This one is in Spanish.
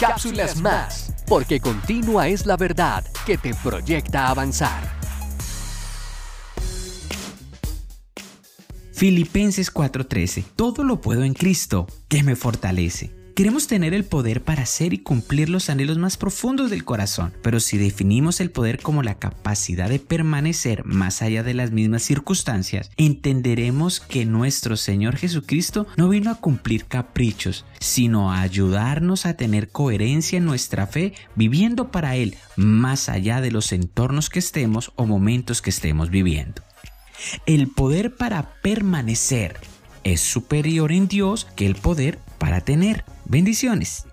Cápsulas Más, porque continua es la verdad que te proyecta avanzar. Filipenses 4:13 Todo lo puedo en Cristo, que me fortalece. Queremos tener el poder para hacer y cumplir los anhelos más profundos del corazón, pero si definimos el poder como la capacidad de permanecer más allá de las mismas circunstancias, entenderemos que nuestro Señor Jesucristo no vino a cumplir caprichos, sino a ayudarnos a tener coherencia en nuestra fe viviendo para Él más allá de los entornos que estemos o momentos que estemos viviendo. El poder para permanecer es superior en Dios que el poder para tener. Bendiciones.